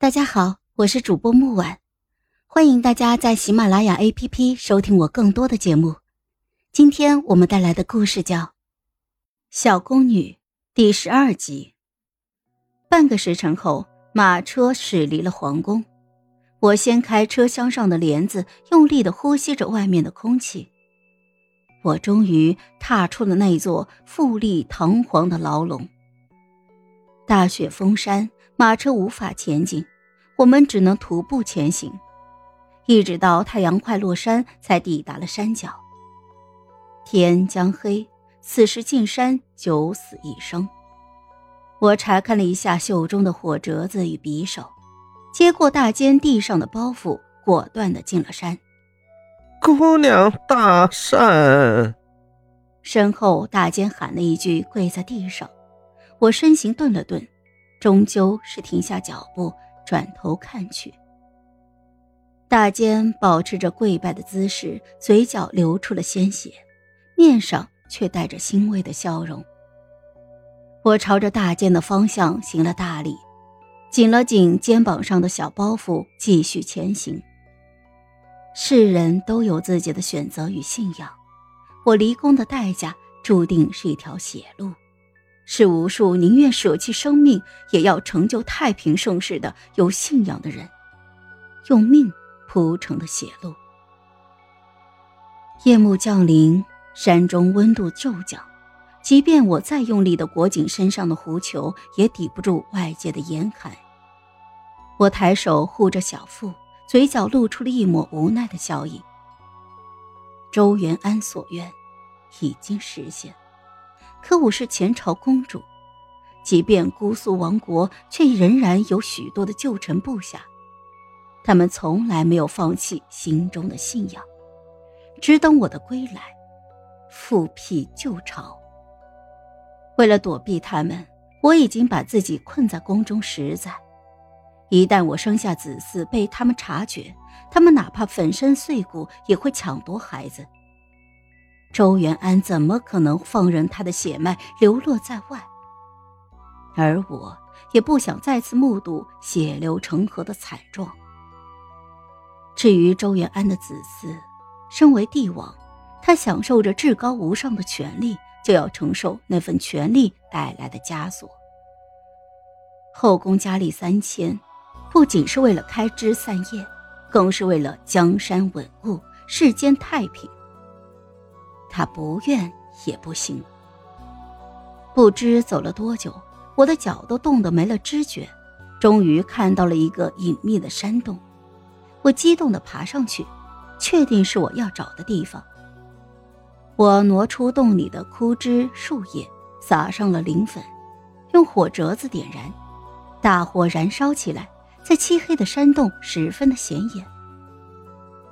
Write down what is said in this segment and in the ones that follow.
大家好，我是主播木婉，欢迎大家在喜马拉雅 APP 收听我更多的节目。今天我们带来的故事叫《小宫女》第十二集。半个时辰后，马车驶离了皇宫。我掀开车厢上的帘子，用力的呼吸着外面的空气。我终于踏出了那座富丽堂皇的牢笼。大雪封山。马车无法前进，我们只能徒步前行，一直到太阳快落山，才抵达了山脚。天将黑，此时进山九死一生。我查看了一下袖中的火折子与匕首，接过大间地上的包袱，果断的进了山。姑娘大善！身后大间喊了一句，跪在地上。我身形顿了顿。终究是停下脚步，转头看去。大坚保持着跪拜的姿势，嘴角流出了鲜血，面上却带着欣慰的笑容。我朝着大坚的方向行了大礼，紧了紧肩膀上的小包袱，继续前行。世人都有自己的选择与信仰，我离宫的代价注定是一条血路。是无数宁愿舍弃生命也要成就太平盛世的有信仰的人，用命铺成的血路。夜幕降临，山中温度骤降，即便我再用力的裹紧身上的狐裘，也抵不住外界的严寒。我抬手护着小腹，嘴角露出了一抹无奈的笑意。周元安所愿，已经实现。可我是前朝公主，即便姑苏王国，却仍然有许多的旧臣部下，他们从来没有放弃心中的信仰，只等我的归来，复辟旧朝。为了躲避他们，我已经把自己困在宫中十载。一旦我生下子嗣被他们察觉，他们哪怕粉身碎骨，也会抢夺孩子。周元安怎么可能放任他的血脉流落在外？而我也不想再次目睹血流成河的惨状。至于周元安的子嗣，身为帝王，他享受着至高无上的权力，就要承受那份权力带来的枷锁。后宫佳丽三千，不仅是为了开枝散叶，更是为了江山稳固，世间太平。他不愿也不行。不知走了多久，我的脚都冻得没了知觉，终于看到了一个隐秘的山洞。我激动地爬上去，确定是我要找的地方。我挪出洞里的枯枝树叶，撒上了磷粉，用火折子点燃，大火燃烧起来，在漆黑的山洞十分的显眼。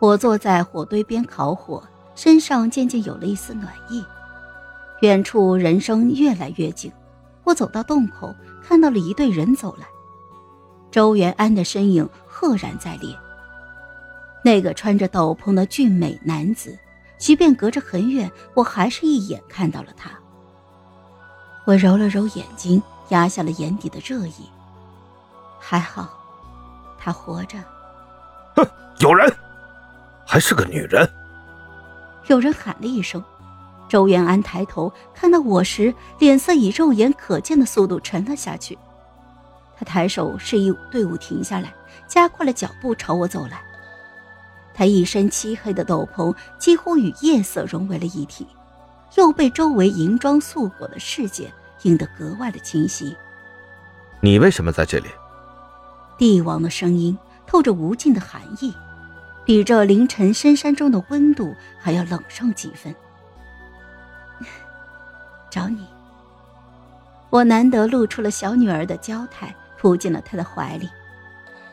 我坐在火堆边烤火。身上渐渐有了一丝暖意，远处人声越来越近。我走到洞口，看到了一队人走来，周元安的身影赫然在列。那个穿着斗篷的俊美男子，即便隔着很远，我还是一眼看到了他。我揉了揉眼睛，压下了眼底的热意。还好，他活着。哼，有人，还是个女人。有人喊了一声，周元安抬头看到我时，脸色以肉眼可见的速度沉了下去。他抬手示意队伍停下来，加快了脚步朝我走来。他一身漆黑的斗篷几乎与夜色融为了一体，又被周围银装素裹的世界映得格外的清晰。你为什么在这里？帝王的声音透着无尽的寒意。比这凌晨深山中的温度还要冷上几分。找你，我难得露出了小女儿的娇态，扑进了他的怀里。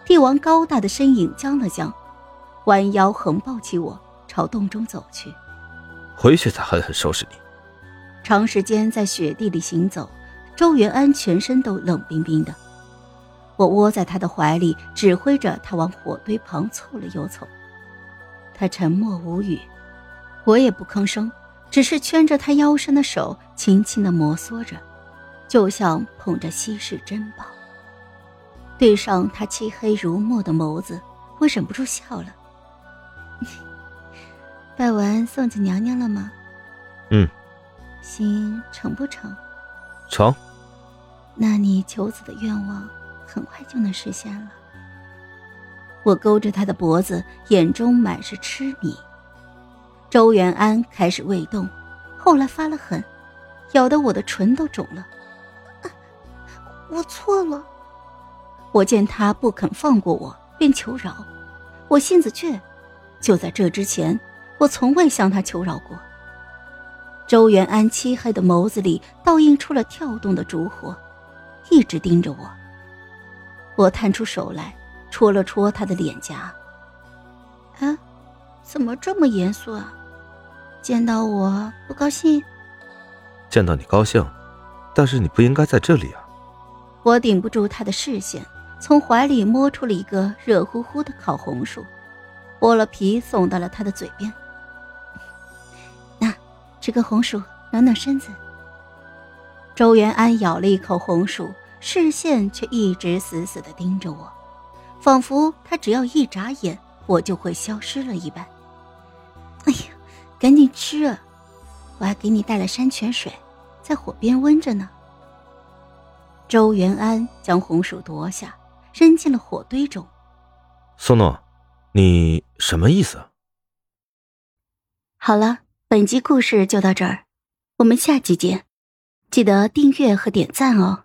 帝王高大的身影僵了僵，弯腰横抱起我，朝洞中走去。回去再狠狠收拾你。长时间在雪地里行走，周元安全身都冷冰冰的。我窝在他的怀里，指挥着他往火堆旁凑了又凑。他沉默无语，我也不吭声，只是圈着他腰身的手轻轻的摩挲着，就像捧着稀世珍宝。对上他漆黑如墨的眸子，我忍不住笑了。拜完送子娘娘了吗？嗯。心成不成？成。那你求子的愿望很快就能实现了。我勾着他的脖子，眼中满是痴迷。周元安开始未动，后来发了狠，咬得我的唇都肿了。我错了。我见他不肯放过我，便求饶。我性子倔，就在这之前，我从未向他求饶过。周元安漆黑的眸子里倒映出了跳动的烛火，一直盯着我。我探出手来。戳了戳他的脸颊。啊，怎么这么严肃啊？见到我不高兴？见到你高兴，但是你不应该在这里啊！我顶不住他的视线，从怀里摸出了一个热乎乎的烤红薯，剥了皮送到了他的嘴边。那，吃个红薯暖暖身子。周元安咬了一口红薯，视线却一直死死的盯着我。仿佛他只要一眨眼，我就会消失了一般。哎呀，赶紧吃啊！我还给你带了山泉水，在火边温着呢。周元安将红薯夺下，扔进了火堆中。宋诺，你什么意思？好了，本集故事就到这儿，我们下集见，记得订阅和点赞哦。